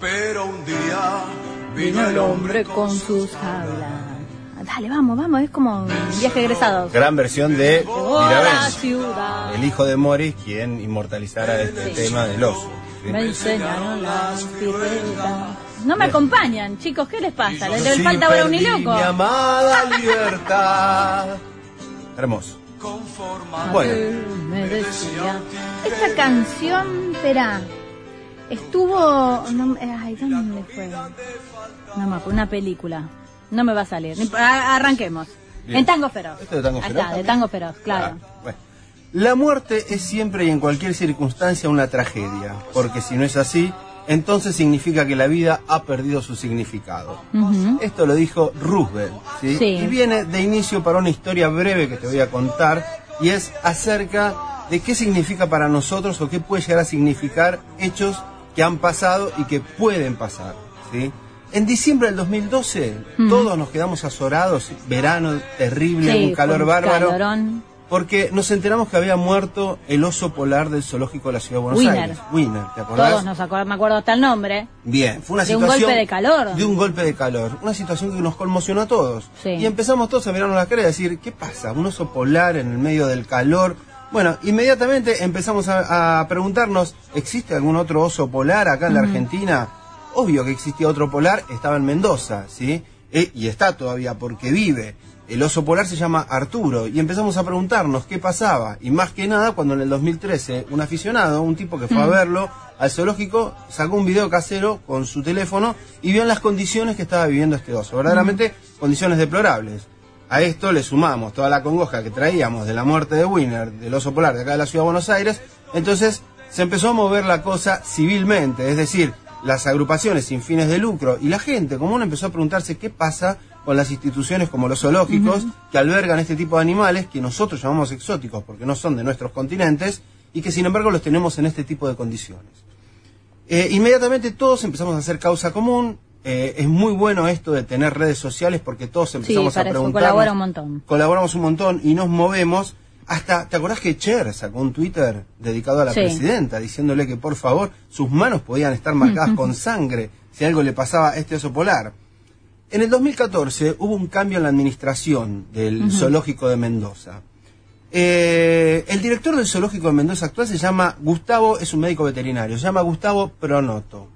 Pero un día Vino el hombre con sus jaulas. Dale, vamos, vamos, es como un viaje egresados. Gran versión de la ciudad. el hijo de Morris, quien inmortalizara este tema del oso. ¿sí? Me enseñaron las piruetas. No me acompañan, chicos, ¿qué les pasa? ¿Les, les falta ahora un loco? Mi amada libertad. Hermoso. Bueno, Me decía. Esta canción, espera, estuvo. No, ay, ¿dónde fue? No me una película. No me va a salir. Arranquemos. Bien. En Tango Feroz. ¿Esto de Tango Ahí Feroz está, de? Tango Feroz, claro. Ah, bueno. La muerte es siempre y en cualquier circunstancia una tragedia, porque si no es así, entonces significa que la vida ha perdido su significado. Esto lo dijo Roosevelt, ¿sí? Sí. Y viene de inicio para una historia breve que te voy a contar, y es acerca de qué significa para nosotros o qué puede llegar a significar hechos que han pasado y que pueden pasar, ¿sí? En diciembre del 2012, todos nos quedamos azorados, verano terrible, Sí, un calor bárbaro. calorón. Porque nos enteramos que había muerto el oso polar del zoológico de la ciudad de Buenos Winner. Aires. Winner, ¿te acordás? Todos nos acordamos, me acuerdo hasta el nombre. Bien, fue una De un situación... golpe de calor. De un golpe de calor. Una situación que nos conmocionó a todos. Sí. Y empezamos todos a mirarnos la cara y a decir, ¿qué pasa? Un oso polar en el medio del calor. Bueno, inmediatamente empezamos a, a preguntarnos, ¿existe algún otro oso polar acá en la Argentina? Obvio que existía otro polar, estaba en Mendoza, ¿sí? Eh, y está todavía porque vive. El oso polar se llama Arturo y empezamos a preguntarnos qué pasaba. Y más que nada, cuando en el 2013 un aficionado, un tipo que fue a verlo al zoológico, sacó un video casero con su teléfono y vio en las condiciones que estaba viviendo este oso. Verdaderamente condiciones deplorables. A esto le sumamos toda la congoja que traíamos de la muerte de Winner, del oso polar de acá de la ciudad de Buenos Aires. Entonces se empezó a mover la cosa civilmente, es decir, las agrupaciones sin fines de lucro y la gente común empezó a preguntarse qué pasa con las instituciones como los zoológicos que albergan este tipo de animales que nosotros llamamos exóticos porque no son de nuestros continentes y que sin embargo los tenemos en este tipo de condiciones. Eh, inmediatamente todos empezamos a hacer causa común. Eh, es muy bueno esto de tener redes sociales porque todos empezamos a preguntar. colabora un montón. Colaboramos un montón y nos movemos. Hasta, ¿te acordás que Cher sacó un Twitter dedicado a la Sí. presidenta diciéndole que por favor sus manos podían estar marcadas con sangre si algo le pasaba a este oso polar? En el 2014 hubo un cambio en la administración del zoológico de Mendoza. Eh, el director del zoológico de Mendoza actual se llama Gustavo, es un médico veterinario, se llama Gustavo Pronoto.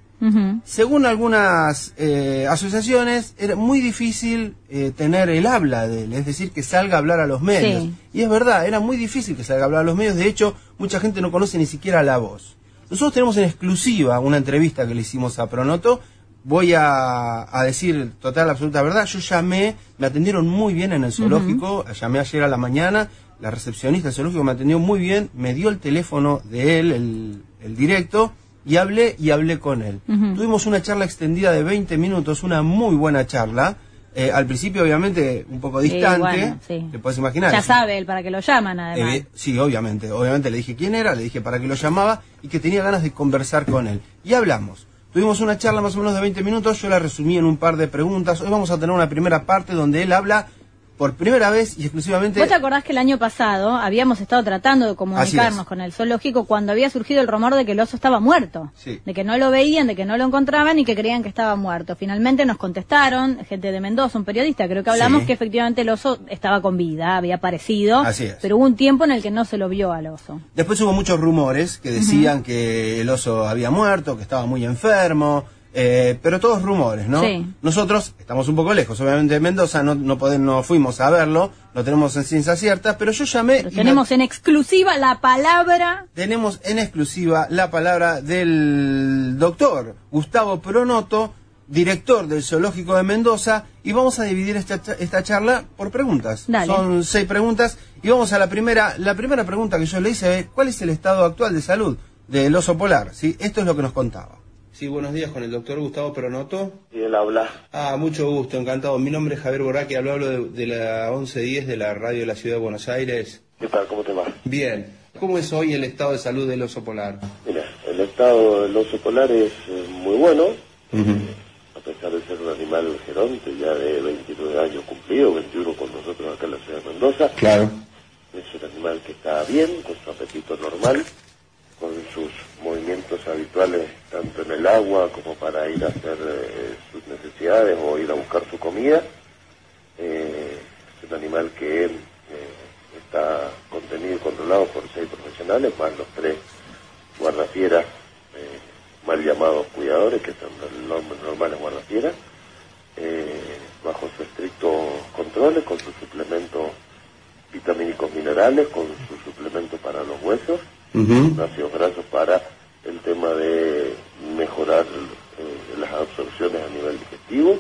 Según algunas eh, asociaciones, era muy difícil eh, tener el habla de él, es decir, que salga a hablar a los medios. Sí. Y es verdad, era muy difícil que salga a hablar a los medios, de hecho, mucha gente no conoce ni siquiera la voz. Nosotros tenemos en exclusiva una entrevista que le hicimos a Pronoto. Voy a, a decir total, absoluta verdad. Yo llamé, me atendieron muy bien en el zoológico, llamé ayer a la mañana, la recepcionista del zoológico me atendió muy bien, me dio el teléfono de él, el, el directo, y hablé y hablé con él. Tuvimos una charla extendida de 20 minutos, una muy buena charla. Eh, al principio, obviamente, un poco distante, bueno, sí. te puedes imaginar. Ya sabe él para que lo llaman, además. eh, sí, obviamente. Obviamente le dije quién era, le dije para qué lo llamaba y que tenía ganas de conversar con él. Y hablamos. Tuvimos una charla más o menos de 20 minutos, yo la resumí en un par de preguntas. Hoy vamos a tener una primera parte donde él habla por primera vez y exclusivamente... ¿Vos te acordás que el año pasado habíamos estado tratando de comunicarnos con el zoológico cuando había surgido el rumor de que el oso estaba muerto? Sí. De que no lo veían, de que no lo encontraban y que creían que estaba muerto. Finalmente nos contestaron, gente de Mendoza, un periodista, creo que hablamos Sí. que efectivamente el oso estaba con vida, había aparecido. Así es. Pero hubo un tiempo en el que no se lo vio al oso. Después hubo muchos rumores que decían que el oso había muerto, que estaba muy enfermo, eh, pero todos rumores, ¿no? Sí. Nosotros estamos un poco lejos, obviamente de Mendoza, no, no, podemos, no fuimos a verlo, lo tenemos en ciencia cierta, pero yo llamé... Pero tenemos en exclusiva la palabra tenemos en exclusiva la palabra del doctor Gustavo Pronoto, director del Zoológico de Mendoza, y vamos a dividir esta, esta charla por preguntas. Dale. Son seis preguntas, y vamos a la primera. La primera pregunta que yo le hice es, ¿cuál es el estado actual de salud del oso polar? ¿Sí? Esto es lo que nos contaba. Sí, buenos días con el doctor Gustavo Pronoto. Y él habla. Ah, mucho gusto, encantado. Mi nombre es Javier Borraqui, hablo, hablo de, de la 1110 de la radio de la Ciudad de Buenos Aires. ¿Qué tal? ¿Cómo te va? Bien. ¿Cómo es hoy el estado de salud del oso polar? Mira, el estado del oso polar es eh, muy bueno, a pesar de ser un animal geronte, ya de 29 años cumplido, 21 con nosotros acá en la ciudad de Mendoza. Claro. Es un animal que está bien, con su apetito normal, habituales tanto en el agua como para ir a hacer eh, sus necesidades o ir a buscar su comida. Eh, es un animal que eh, está contenido y controlado por seis profesionales, más los tres guardafieras eh, mal llamados cuidadores, que son los normales guardafieras, eh, bajo su estricto control, con sus suplementos vitamínicos minerales, con su suplemento para los huesos, ácidos grasos para el tema de mejorar eh, las absorciones a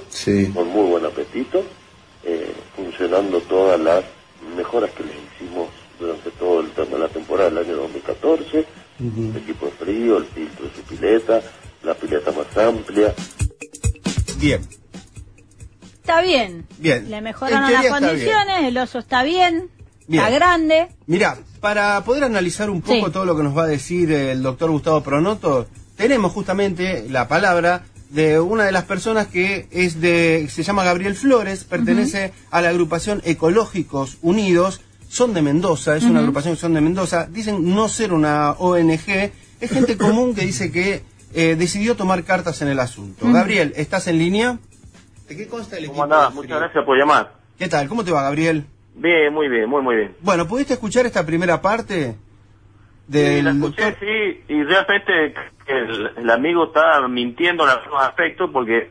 Sí. con muy buen apetito, eh, funcionando todas las mejoras que les hicimos durante todo el tema de la temporada del año 2014, el equipo de frío, el filtro de su pileta, la pileta más amplia. Bien. Está bien. Bien. Le mejoraron las condiciones, el oso está bien, Bien. está grande. Mira, para poder analizar un poco Sí. todo lo que nos va a decir el doctor Gustavo Pronoto, tenemos justamente la palabra de una de las personas que es de, se llama Gabriel Flores, pertenece a la agrupación Ecológicos Unidos, son de Mendoza, es una agrupación que son de Mendoza, dicen no ser una ONG, es gente común que dice que eh, decidió tomar cartas en el asunto. Gabriel, ¿estás en línea? ¿De qué consta el equipo? ¿Cómo andás? Muchas gracias por llamar. ¿Qué tal? ¿Cómo te va, Gabriel? Bien, muy bien, muy, muy bien. Bueno, ¿pudiste escuchar esta primera parte Sí, del la escuché, sí, y realmente el, el amigo está mintiendo en algunos aspectos porque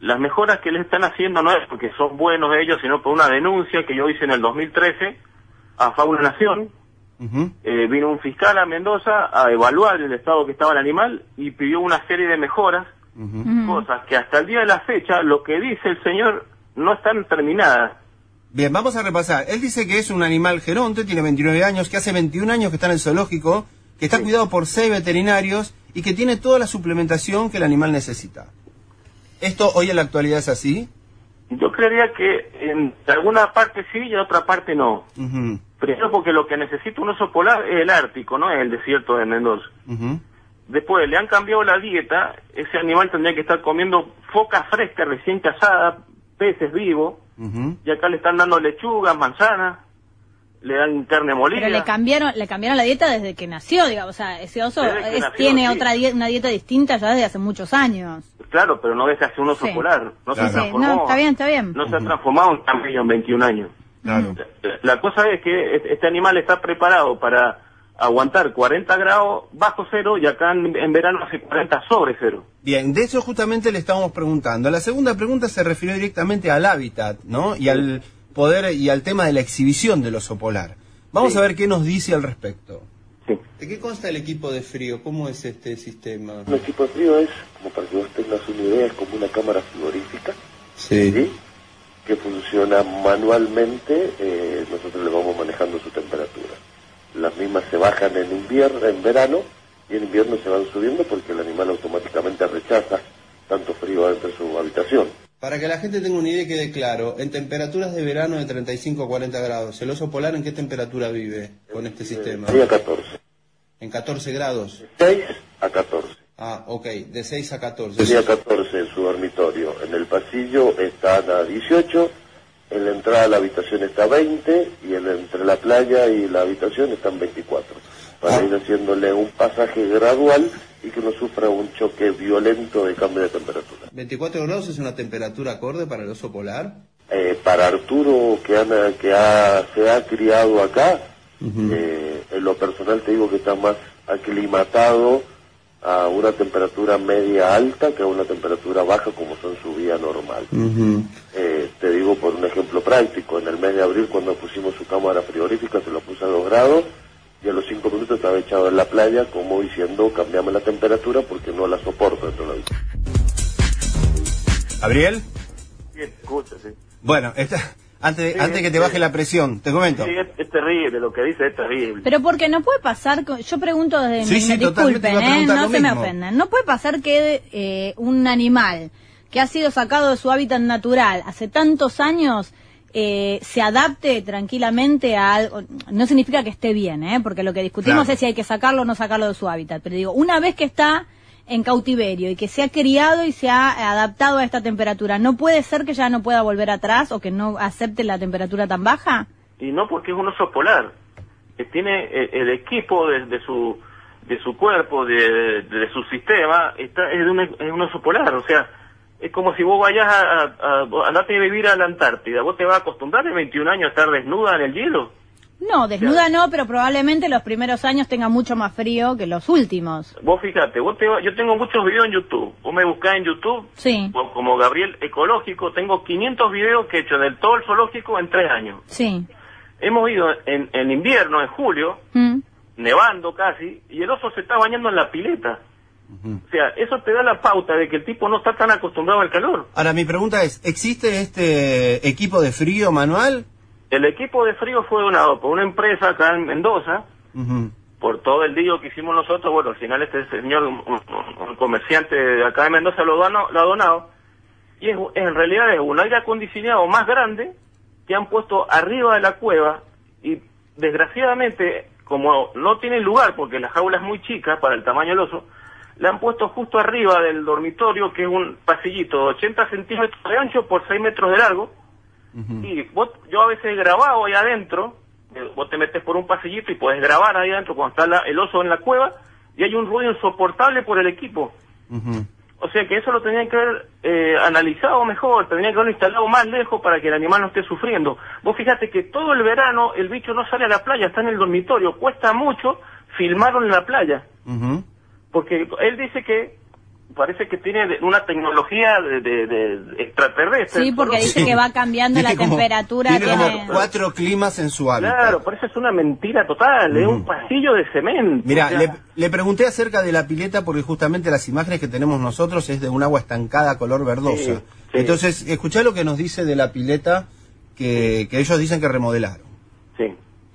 las mejoras que le están haciendo no es porque son buenos ellos, sino por una denuncia que yo hice en el 2013 a Fauna Nación. Eh, vino un fiscal a Mendoza a evaluar el estado que estaba el animal y pidió una serie de mejoras, cosas que hasta el día de la fecha, lo que dice el señor, no están terminadas. Bien, vamos a repasar. Él dice que es un animal geronte, tiene 29 años, que hace 21 años que está en el zoológico, que está Sí. cuidado por seis veterinarios y que tiene toda la suplementación que el animal necesita. ¿Esto hoy en la actualidad es así? Yo creería que en alguna parte sí y en otra parte no. Primero porque lo que necesita un oso polar es el Ártico, no es el desierto de Mendoza. Después le han cambiado la dieta, ese animal tendría que estar comiendo foca fresca recién cazada, peces vivos, Ujú. y acá le están dando lechugas, manzanas, le dan carne molida. Pero le cambiaron, le cambiaron la dieta desde que nació, digamos. O sea, ese oso es- nació, tiene sí. otra die- una dieta distinta ya desde hace muchos años. Claro, pero no deja de ser un oso Sí. polar. No Claro. se transformó. no, está bien, está bien. No se ha transformado en camello en 21 años. Claro. La- La cosa es que este- este animal está preparado para aguantar 40 grados bajo cero y acá en, en verano hace 40 sobre cero. Bien, de eso justamente le estábamos preguntando. La segunda pregunta se refirió directamente al hábitat, ¿no? Y al poder y al tema de la exhibición del oso polar. Vamos Sí. a ver qué nos dice al respecto. Sí. ¿De qué consta el equipo de frío? ¿Cómo es este sistema? Un equipo de frío es, como para que vos tengas una idea, es como una cámara frigorífica, Sí. ¿sí? que funciona manualmente, eh, nosotros le vamos manejando su temperatura. Las mismas se bajan en invierno, en verano, y en invierno se van subiendo porque el animal automáticamente rechaza tanto frío dentro de su habitación. Para que la gente tenga una idea y quede claro, en temperaturas de verano de 35 a 40 grados, ¿el oso polar en qué temperatura vive con este sistema? Día 14. En 14 grados. 6 a 14. Ah, ok, de 6 a 14. El día 14 en su dormitorio. En el pasillo están a 18, en la entrada a la habitación está a 20 y en, entre la playa y la habitación están 24. Para Ah. ir haciéndole un pasaje gradual y que no sufra un choque violento de cambio de temperatura. 24 grados es una temperatura acorde para el oso polar. Eh, para Arturo, que, han- que ha- se ha criado acá, eh, en lo personal te digo que está más aclimatado a una temperatura media alta que a una temperatura baja como son su vida normal. Eh, te digo por un ejemplo práctico, en el mes de abril cuando pusimos su cámara frigorífica se lo puse a 2 grados y a los 5 minutos estaba echado en la playa como diciendo cambiame la temperatura porque no la soporto dentro de la habitación. ¿Gabriel? Sí, escucha, sí. Bueno, esta- antes, Sí, antes que te baje la presión, te comento. Sí, este terrible, lo que dice es terrible. Pero porque no puede pasar, con- yo pregunto desde Sí, mi, me disculpen, ¿eh? no se me mismo. ofendan, no puede pasar que eh, un animal que ha sido sacado de su hábitat natural hace tantos años eh, se adapte tranquilamente a algo, no significa que esté bien, ¿eh? porque lo que discutimos Claro. es si hay que sacarlo o no sacarlo de su hábitat, pero digo, una vez que está en cautiverio y que se ha criado y se ha adaptado a esta temperatura, ¿no puede ser que ya no pueda volver atrás o que no acepte la temperatura tan baja? Y no porque es un oso polar, que tiene eh, el equipo de, de su de su cuerpo, de, de su sistema, está, es, de un, es un oso polar, o sea, es como si vos vayas a, a, a andate a vivir a la Antártida, vos te vas a acostumbrar en 21 años a estar desnuda en el hielo. No, desnuda no, pero probablemente los primeros años tenga mucho más frío que los últimos. Vos fíjate, vos te, va- yo tengo muchos videos en YouTube, vos me buscás en YouTube, Sí, como- como Gabriel Ecológico, tengo 500 videos que he hecho del todo el zoológico en tres años. sí. Hemos ido en, en invierno, en julio, Mm. nevando casi, y el oso se está bañando en la pileta. O sea, eso te da la pauta de que el tipo no está tan acostumbrado al calor. Ahora, mi pregunta es, ¿existe este equipo de frío manual? El equipo de frío fue donado por una empresa acá en Mendoza, por todo el lío que hicimos nosotros. Bueno, al final este señor, un, un- un comerciante de acá de Mendoza, lo, donó- lo ha donado. Y es, en realidad es un aire acondicionado más grande que han puesto arriba de la cueva y desgraciadamente, como no tiene lugar porque la jaula es muy chica para el tamaño del oso, le han puesto justo arriba del dormitorio, que es un pasillito de 80 centímetros de ancho por 6 metros de largo. Y vos, yo a veces he grabado ahí adentro, eh, vos te metes por un pasillito y puedes grabar ahí adentro cuando está la- el oso en la cueva y hay un ruido insoportable por el equipo. O sea que eso lo tenían que haber eh, analizado mejor, tendrían que haberlo instalado más lejos para que el animal no esté sufriendo. Vos fíjate que todo el verano el bicho no sale a la playa, está en el dormitorio, cuesta mucho filmarlo en la playa, Ujú. Porque él dice que parece que tiene una tecnología de, de- de extraterrestre. Sí, porque dice que va cambiando la como- temperatura. Tiene como tiene- cuatro climas en su hábitat. Claro, por eso es una mentira total, es un pasillo de cemento. Mira, o sea, le, le pregunté acerca de la pileta porque justamente las imágenes que tenemos nosotros es de un agua estancada color verdosa. Sí, sí. Entonces, escuchá lo que nos dice de la pileta que, que ellos dicen que remodelaron.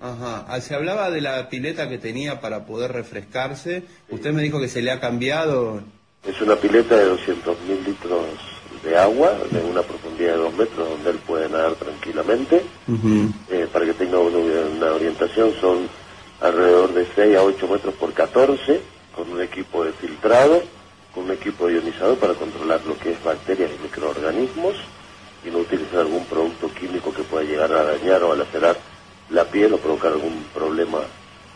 Ajá, Ah, se hablaba de la pileta que tenía para poder refrescarse. Usted me dijo que se le ha cambiado. Es una pileta de 200.000 litros de agua, de una profundidad de 2 metros, donde él puede nadar tranquilamente. Eh, para que tenga una, una orientación, son alrededor de 6 a 8 metros por 14, con un equipo de filtrado, con un equipo de ionizador para controlar lo que es bacterias y microorganismos, y no utilizar algún producto químico que pueda llegar a dañar o a lacerar la piel o provocar algún problema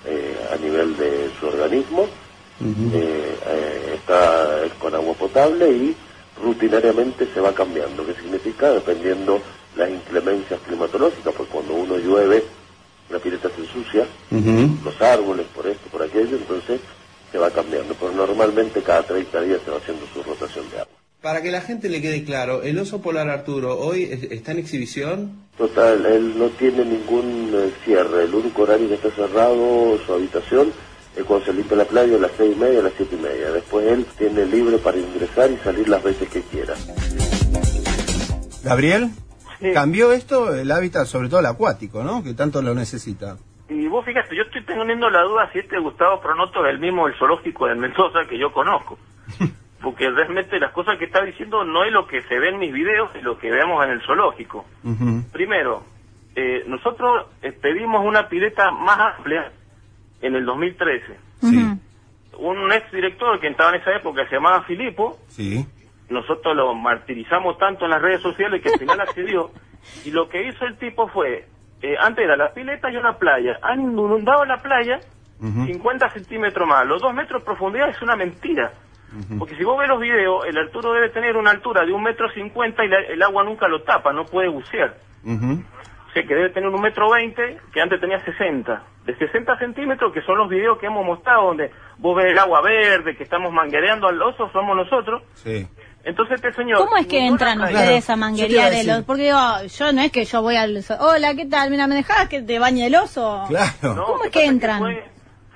eh, a nivel de su organismo. Eh, eh, está es con agua potable y rutinariamente se va cambiando. ¿Qué significa? Dependiendo las inclemencias climatológicas, pues cuando uno llueve, la pileta se ensucia, los árboles, por esto, por aquello, entonces se va cambiando. Pero normalmente cada 30 días se va haciendo su rotación de agua. Para que la gente le quede claro, el oso polar Arturo hoy es- está en exhibición. Total, él no tiene ningún eh, cierre. El único horario que está cerrado, su habitación, es cuando se limpia la playa a las seis y media, a las siete y media. Después él tiene libre para ingresar y salir las veces que quiera. Gabriel, Sí. cambió esto el hábitat, sobre todo el acuático, ¿no? Que tanto lo necesita. Y vos fíjate, yo estoy teniendo la duda si este Gustavo Pronoto es el mismo del zoológico de Mendoza que yo conozco. Porque realmente las cosas que está diciendo no es lo que se ve en mis videos y lo que vemos en el zoológico. Primero, eh, nosotros eh, pedimos una pileta más amplia en el 2013. Sí. Un ex director que estaba en esa época se llamaba Filipo, sí. nosotros lo martirizamos tanto en las redes sociales que al final accedió. Y lo que hizo el tipo fue, eh, antes era la pileta y una playa. Han inundado la playa Ujú. 50 centímetros más. Los dos metros de profundidad es una mentira. Porque si vos ves los videos, el Arturo debe tener una altura de un metro cincuenta y la- el agua nunca lo tapa, no puede bucear. Ujú. O sea que debe tener un metro veinte, que antes tenía 60. De 60 centímetros, que son los videos que hemos mostrado, donde vos ves el agua verde, que estamos manguereando al oso, somos nosotros. Sí. Entonces este señor... ¿Cómo es que entran ustedes a manguerear el oso? Porque digo, yo no es que yo voy al... Hola, ¿qué tal? Mira, ¿me dejás que te bañe el oso? Claro. No, ¿Cómo es que entran? fue,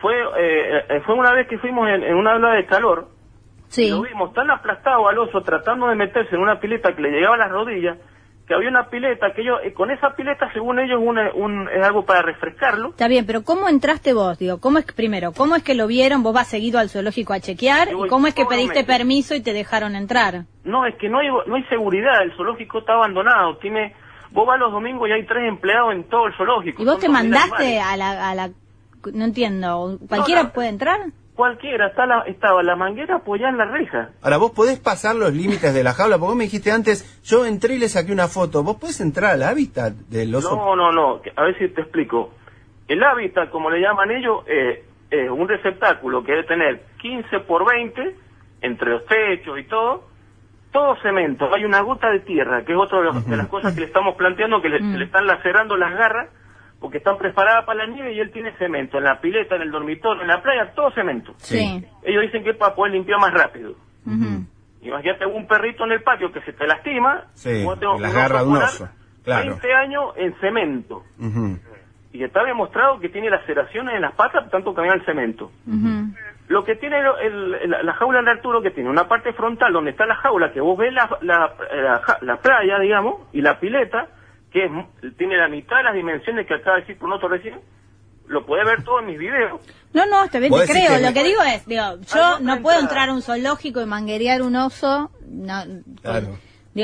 fue, eh, eh, fue una vez que fuimos en, en una ola de calor, Sí. lo vimos tan aplastado al oso tratando de meterse en una pileta que le llegaba a las rodillas, que había una pileta, que ellos, eh, con esa pileta, según ellos, una- un, es algo para refrescarlo. Está bien, pero ¿cómo entraste vos? Digo, ¿cómo es primero, cómo es que lo vieron? ¿Vos vas seguido al zoológico a chequear? Yo ¿Y cómo es que pediste permiso y te dejaron entrar? No, es que no hay, no hay seguridad, el zoológico está abandonado, tiene... Vos vas los domingos y hay tres empleados en todo el zoológico. ¿Y vos te 2.000 mandaste a la, a la... No entiendo, ¿cualquiera No, no. puede entrar? Cualquiera, está la, estaba la manguera apoyada en la reja. Ahora, vos podés pasar los límites de la jaula, porque vos me dijiste antes, yo entré y le saqué una foto. ¿Vos podés entrar al hábitat del oso? No, no, no, a ver si te explico. El hábitat, como le llaman ellos, eh, es un receptáculo que debe tener 15 por 20, entre los techos y todo, todo cemento. Hay una gota de tierra, que es otra de, los- de las cosas que le estamos planteando, que le, Mm. le están lacerando las garras, porque están preparadas para la nieve y él tiene cemento. En la pileta, en el dormitorio, en la playa, todo cemento. Sí. Ellos dicen que es para poder limpiar más rápido. Ujú. Imagínate un perrito en el patio que se te lastima. Sí, y las de un oso, claro. 20 años en cemento. Ujú. Y está demostrado que tiene laceraciones en las patas tanto caminar el cemento. Ujú. Lo que tiene el- el- la jaula de Arturo, que tiene una parte frontal donde está la jaula, que vos ves la, la, la la playa, digamos, y la pileta, que es, mu- tiene la mitad de las dimensiones que acaba de decir Pronoto recién, lo podés ver todo en mis videos. No, no, está bien, te creo. que Lo me- que digo es, digo, yo Hay otra no puedo entrar a un zoológico y manguerear un oso. No, Claro.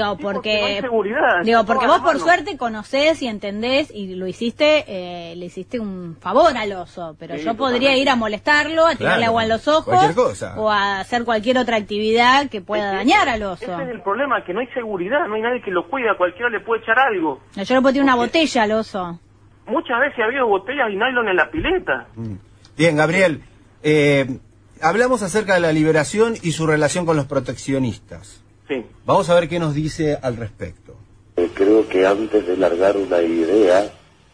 Digo, porque seguridad, digo, porque vos por suerte conocés y entendés y lo hiciste, eh, le hiciste un favor al oso. Pero Sí, yo podría totalmente. ir a molestarlo, a tirarle Claro, agua en los ojos. cualquier cosa. O a hacer cualquier otra actividad que pueda Es dañar al oso. Ese es el problema, que no hay seguridad, no hay nadie que lo cuida, cualquiera le puede echar algo. Yo le puedo tirar una botella al oso. Muchas veces ha habido botellas y nylon en la pileta. Mm. Bien, Gabriel, eh, hablamos acerca de la liberación y su relación con los proteccionistas. Sí. Vamos a ver qué nos dice al respecto. Eh, creo que antes de largar una idea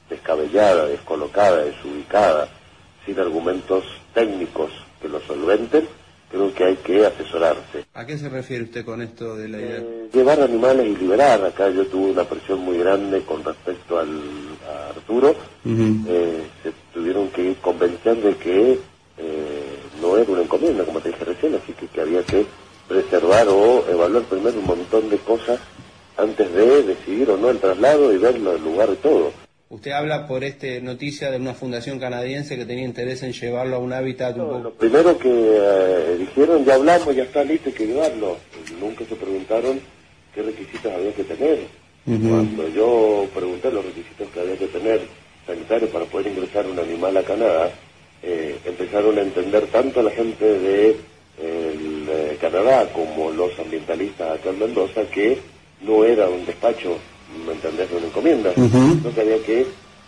descabellada, descolocada, desubicada, sin argumentos técnicos que lo solventen, creo que hay que asesorarse. ¿A qué se refiere usted con esto de la idea? Eh, llevar animales y liberar. Acá yo tuve una presión muy grande con respecto al, a Arturo. Eh, se tuvieron que ir convencer de que eh, no era una encomienda, como te dije recién, así que, que había que preservar o evaluar primero un montón de cosas antes de decidir o no el traslado y verlo el lugar y todo. Usted habla por este noticia de una fundación canadiense que tenía interés en llevarlo a un hábitat un No, poco... lo primero que eh, dijeron, ya hablamos, ya está listo, hay que llevarlo. Nunca se preguntaron qué requisitos había que tener. Cuando yo pregunté los requisitos que había que tener sanitarios para poder ingresar un animal a Canadá, eh, empezaron a entender tanto la gente de Canadá como los ambientalistas acá en Mendoza que no era un despacho, ¿me entendés? Una encomienda, que había que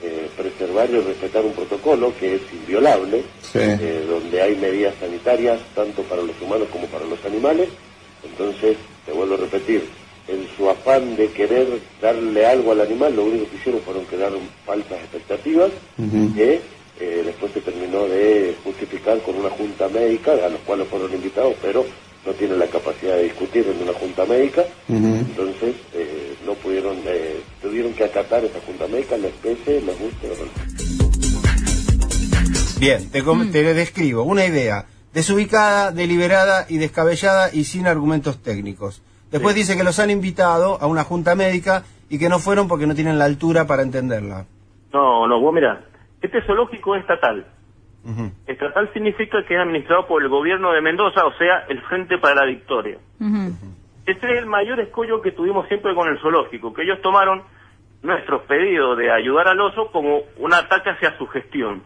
eh, preservar y respetar un protocolo que es inviolable, Sí. eh, donde hay medidas sanitarias tanto para los humanos como para los animales. Entonces, te vuelvo a repetir, en su afán de querer darle algo al animal, lo único que hicieron fueron crear falsas expectativas Ujú. que eh, después se terminó de justificar con una junta médica, a los cuales fueron invitados, pero no tienen la capacidad de discutir en una junta médica. Entonces, eh, no pudieron, eh, tuvieron que acatar esa junta médica, la especie, les guste o no. Bien, te, com- te describo una idea desubicada, deliberada y descabellada y sin argumentos técnicos. Después dice que los han invitado a una junta médica y que no fueron porque no tienen la altura para entenderla. No, no, vos mirá, este zoológico es estatal. Ujú. Estatal significa que es administrado por el gobierno de Mendoza, o sea, el Frente para la Victoria. Ujú. Este es el mayor escollo que tuvimos siempre con el zoológico, que ellos tomaron nuestros pedidos de ayudar al oso como un ataque hacia su gestión.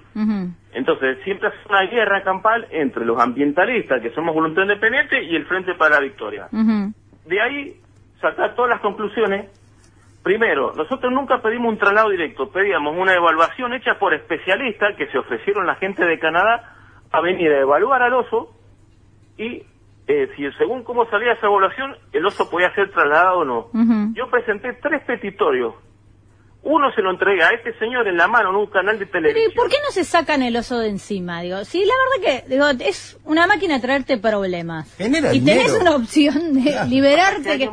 Entonces, siempre es una guerra campal entre los ambientalistas, que somos voluntad independiente, y el Frente para la Victoria. De ahí, sacar todas las conclusiones. Primero, nosotros nunca pedimos un traslado directo, pedíamos una evaluación hecha por especialistas que se ofrecieron la gente de Canadá a venir a evaluar al oso y eh, si según cómo salía esa evaluación, el oso podía ser trasladado o no. Yo presenté tres petitorios. Uno se lo entrega a este señor en la mano en un canal de Pero ¿y televisión. por qué no se sacan el oso de encima? Digo, sí, la verdad que digo, es una máquina de traerte problemas. Genera y tenés dinero. una opción de Claro. liberarte, que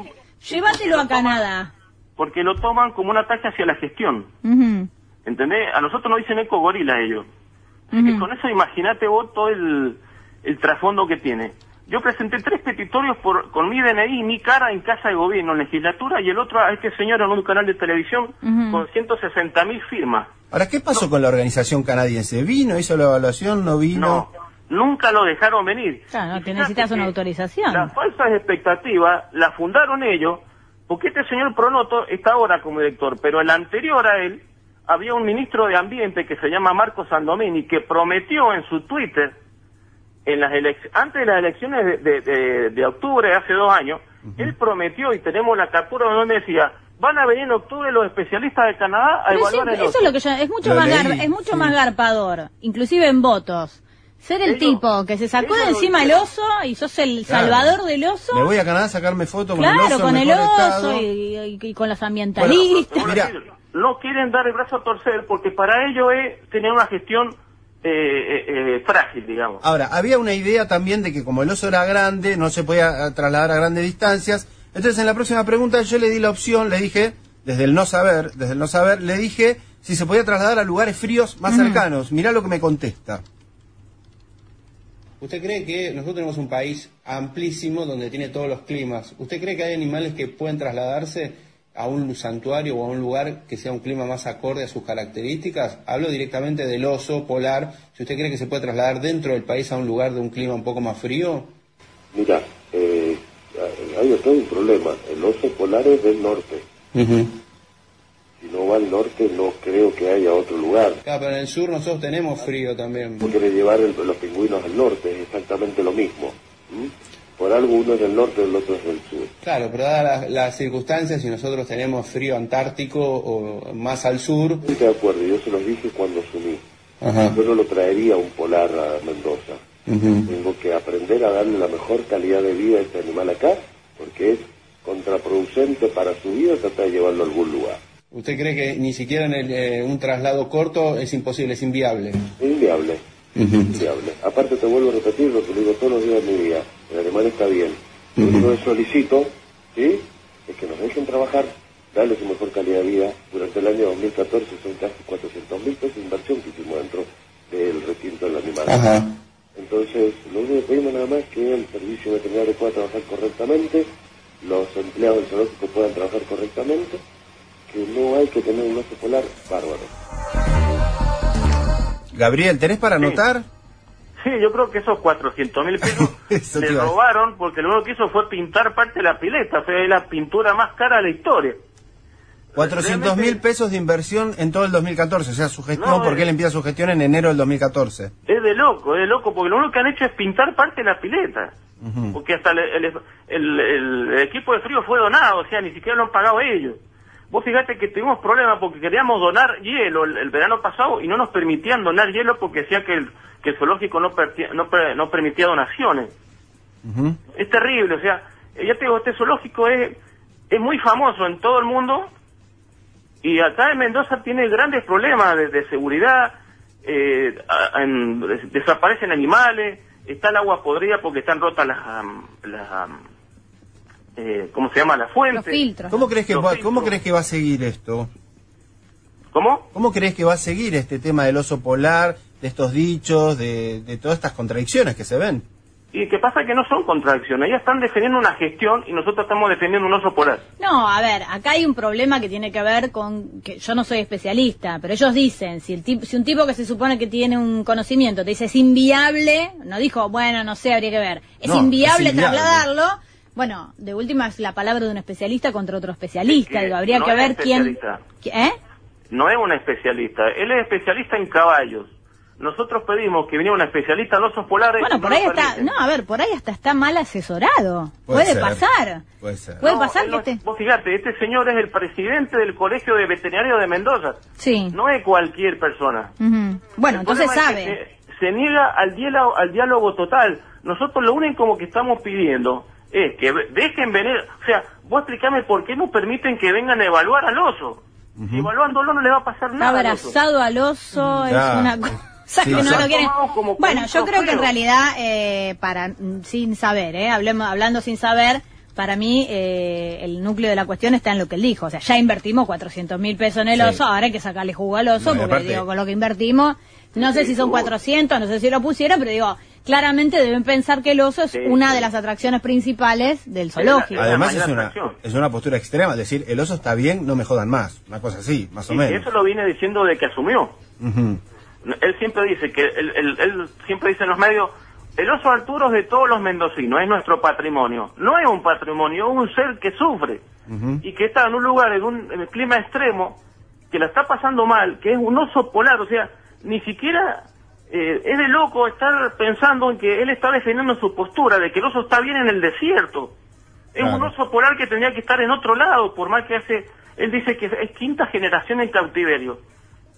llévatelo a Canadá. Porque lo toman como un ataque hacia la gestión. Ujú. ¿Entendés? A nosotros nos dicen eco gorila ellos. Así que Ujú. con eso imagínate vos todo el, el trasfondo que tiene. yo presenté tres petitorios por, con mi DNI y mi cara en Casa de Gobierno, en legislatura, y el otro a este señor en un canal de televisión con 160 mil firmas. Ahora, ¿qué pasó con la organización canadiense? ¿Vino, hizo la evaluación, no vino? No, nunca lo dejaron venir. Claro, no, te necesitas una autorización. Las falsas expectativas las fundaron ellos, porque este señor Pronoto está ahora como director, pero el anterior a él había un ministro de Ambiente que se llama Marco Sandomini, que prometió en su Twitter, en las elec- antes de las elecciones de, de- de- de octubre de hace dos años, él prometió, y tenemos la captura donde decía, van a venir en octubre los especialistas de Canadá a Pero evaluar sí, el eso oso". es lo que yo, es mucho Lo más gar- es mucho sí. más garpador, inclusive en votos. Ser el tipo que se sacó de encima el oso y sos el Claro. salvador del oso. Me voy a Canadá a sacarme foto con el claro, oso con en el oso y, y- y con los ambientalistas. Bueno, Mira. decir, no quieren dar el brazo a torcer porque para ellos es tener una gestión eh, eh, eh, frágil, digamos. Ahora, había una idea también de que como el oso era grande, no se podía eh, trasladar a grandes distancias. Entonces, en la próxima pregunta yo le di la opción, le dije, desde el no saber, desde el no saber, le dije si se podía trasladar a lugares fríos más cercanos. Mirá lo que me contesta. ¿Usted cree que nosotros tenemos un país amplísimo donde tiene todos los climas? ¿Usted cree que hay animales que pueden trasladarse a un santuario o a un lugar que sea un clima más acorde a sus características? Hablo directamente del oso polar. Si usted cree que se puede trasladar dentro del país a un lugar de un clima un poco más frío, Mira, eh, hay un problema. El oso polar es del norte. Si no va al norte, no creo que haya otro lugar. Claro, pero en el sur nosotros tenemos frío también. Quiere llevar el- los pingüinos al norte, es exactamente lo mismo. ¿m? Por algo uno es del norte y el otro es del sur. Claro, pero dadas las, las circunstancias, si nosotros tenemos frío antártico o más al sur, Estoy de acuerdo, yo se los dije cuando asumí. Ajá. Yo no lo traería un polar a Mendoza. Tengo que aprender a darle la mejor calidad de vida a este animal acá, porque es contraproducente para su vida tratar de llevarlo a algún lugar. ¿Usted cree que ni siquiera en el, eh, un traslado corto es imposible, es inviable? Es inviable, inviable. Aparte te vuelvo a repetir lo que digo todos los días de mi vida. El animal está bien. Lo único que solicito, ¿sí? Es que nos dejen trabajar, darle su mejor calidad de vida. Durante el año 2014 son casi 400 mil pesos de inversión que hicimos dentro del recinto del animal. Ajá. Entonces, lo único que pedimos nada más es que el servicio veterinario pueda trabajar correctamente, los empleados del zoológico puedan trabajar correctamente, que no hay que tener un oso polar bárbaro. Gabriel, ¿tenés para Sí. anotar? Sí, yo creo que esos 400 mil pesos le decir. robaron porque lo único que hizo fue pintar parte de la pileta. O sea, es la pintura más cara de la historia. 400 mil pesos de inversión en todo el 2014, o sea, su gestión, No, porque eh. él empieza su gestión en enero del 2014. Es de loco, es de loco, porque lo único que han hecho es pintar parte de la pileta. Porque hasta el, el- el- el equipo de frío fue donado, o sea, ni siquiera lo han pagado ellos. Vos fíjate que tuvimos problemas porque queríamos donar hielo el, el verano pasado y no nos permitían donar hielo porque decía que el, que el zoológico no, no, no permitía donaciones. Es terrible, o sea, eh, ya te digo, este zoológico es, es muy famoso en todo el mundo y acá en Mendoza tiene grandes problemas de, de seguridad, eh, en- desaparecen animales, está el agua podrida porque están rotas las, las eh, ¿cómo se llama? Las fuentes. Los filtros. ¿Cómo crees que Los va, filtros. cómo crees que va a seguir esto? ¿Cómo? ¿Cómo crees que va a seguir este tema del oso polar, de estos dichos, de, de todas estas contradicciones que se ven? Y que pasa que no son contradicciones, ellas están defendiendo una gestión y nosotros estamos defendiendo un oso polar. No, a ver, acá hay un problema que tiene que ver con que yo no soy especialista, pero ellos dicen, si el tipo, si un tipo que se supone que tiene un conocimiento te dice es inviable, no dijo, bueno, no sé, habría que ver, es, No, inviable, es inviable. trasladarlo, bueno, de última es la palabra de un especialista contra otro especialista, Es que habría no que es ver quién, especialista. ¿eh? No es un especialista, él es especialista en caballos. Nosotros pedimos que viniera un especialista en osos polares. Bueno, por no ahí está, no, a ver, por ahí hasta está mal asesorado, Puede puede, ser, pasar, puede ser. puede No, pasar que no- te, Vos fíjate, este señor es el presidente del Colegio de Veterinarios de Mendoza. sí, No es cualquier persona. Ujú. bueno, El entonces es sabe. que Se, se niega al diálogo, al diálogo total. Nosotros lo único que estamos pidiendo es que ve- dejen venir, o sea, vos explícame por qué no permiten que vengan a evaluar al oso. Si evaluándolo no le va a pasar nada. al oso. abrazado al oso, es Claro. una cosa Sí, que no lo quieren. Bueno, yo creo que en realidad, eh, para mm, sin saber, eh, hablemos, hablando sin saber, para mí eh, el núcleo de la cuestión está en lo que él dijo. O sea, ya invertimos 400 mil pesos en el Sí. oso, ahora hay que sacarle jugo al oso, No, porque aparte- digo, con lo que invertimos, no sé si son 400, no sé si lo pusieron, pero digo, claramente deben pensar que el oso es Sí, una sí. de las atracciones principales del zoológico. Además es una, atracción. es una postura extrema, es decir, el oso está bien, no me jodan más, una cosa así, más o Y menos. eso lo viene diciendo de que asumió. Él siempre dice que, él, él- él siempre dice en los medios, el oso Arturo es de todos los mendocinos, es nuestro patrimonio. No es un patrimonio, es un ser que sufre y que está en un lugar, en un en el clima extremo, que la está pasando mal, que es un oso polar, o sea, ni siquiera eh, es de loco estar pensando en que él está defendiendo su postura, de que el oso está bien en el desierto. Es un oso polar que tendría que estar en otro lado, por más que hace, él dice que es quinta generación en cautiverio.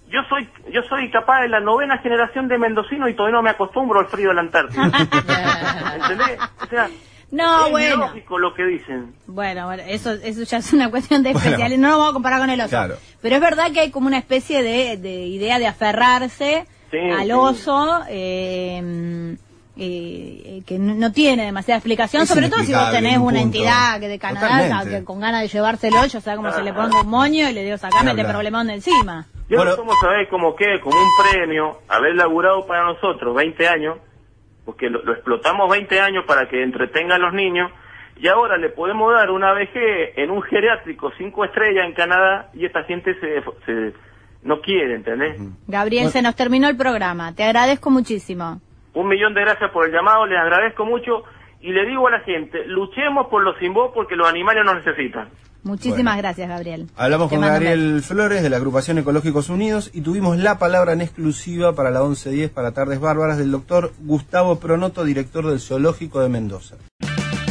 Yo soy, yo soy capaz de la novena generación de mendocino y todavía no me acostumbro al frío de la Antártida. ¿Entendés? O sea, No, es bueno. lógico lo que dicen. Bueno, bueno, eso, eso ya es una cuestión de Bueno. especiales. No lo vamos a comparar con el oso. Claro. Pero es verdad que hay como una especie de, de idea de aferrarse Sí, al sí. oso. eh, eh, que no tiene demasiada explicación, Es sobre todo si vos tenés en un una entidad que de Canadá que con ganas de llevárselo, yo sé cómo se le ponga un moño y le digo, sacame este problemón de encima. Yo Bueno. no somos saber como que, como un premio, haber laburado para nosotros 20 años, porque lo, lo explotamos 20 años para que entretenga a los niños, y ahora le podemos dar una VG en un geriátrico 5 estrellas en Canadá, y esta gente se, se no quiere, ¿entendés? Gabriel, se nos terminó el programa. Te agradezco muchísimo. Un millón de gracias por el llamado, les agradezco mucho, y le digo a la gente, luchemos por los sin voz porque los animales nos necesitan. Muchísimas Bueno. gracias, Gabriel. Hablamos Te con. Gabriel Flores de la agrupación Ecológicos Unidos y tuvimos la palabra en exclusiva para la 1110 para Tardes Bárbaras del doctor Gustavo Pronoto, director del Zoológico de Mendoza.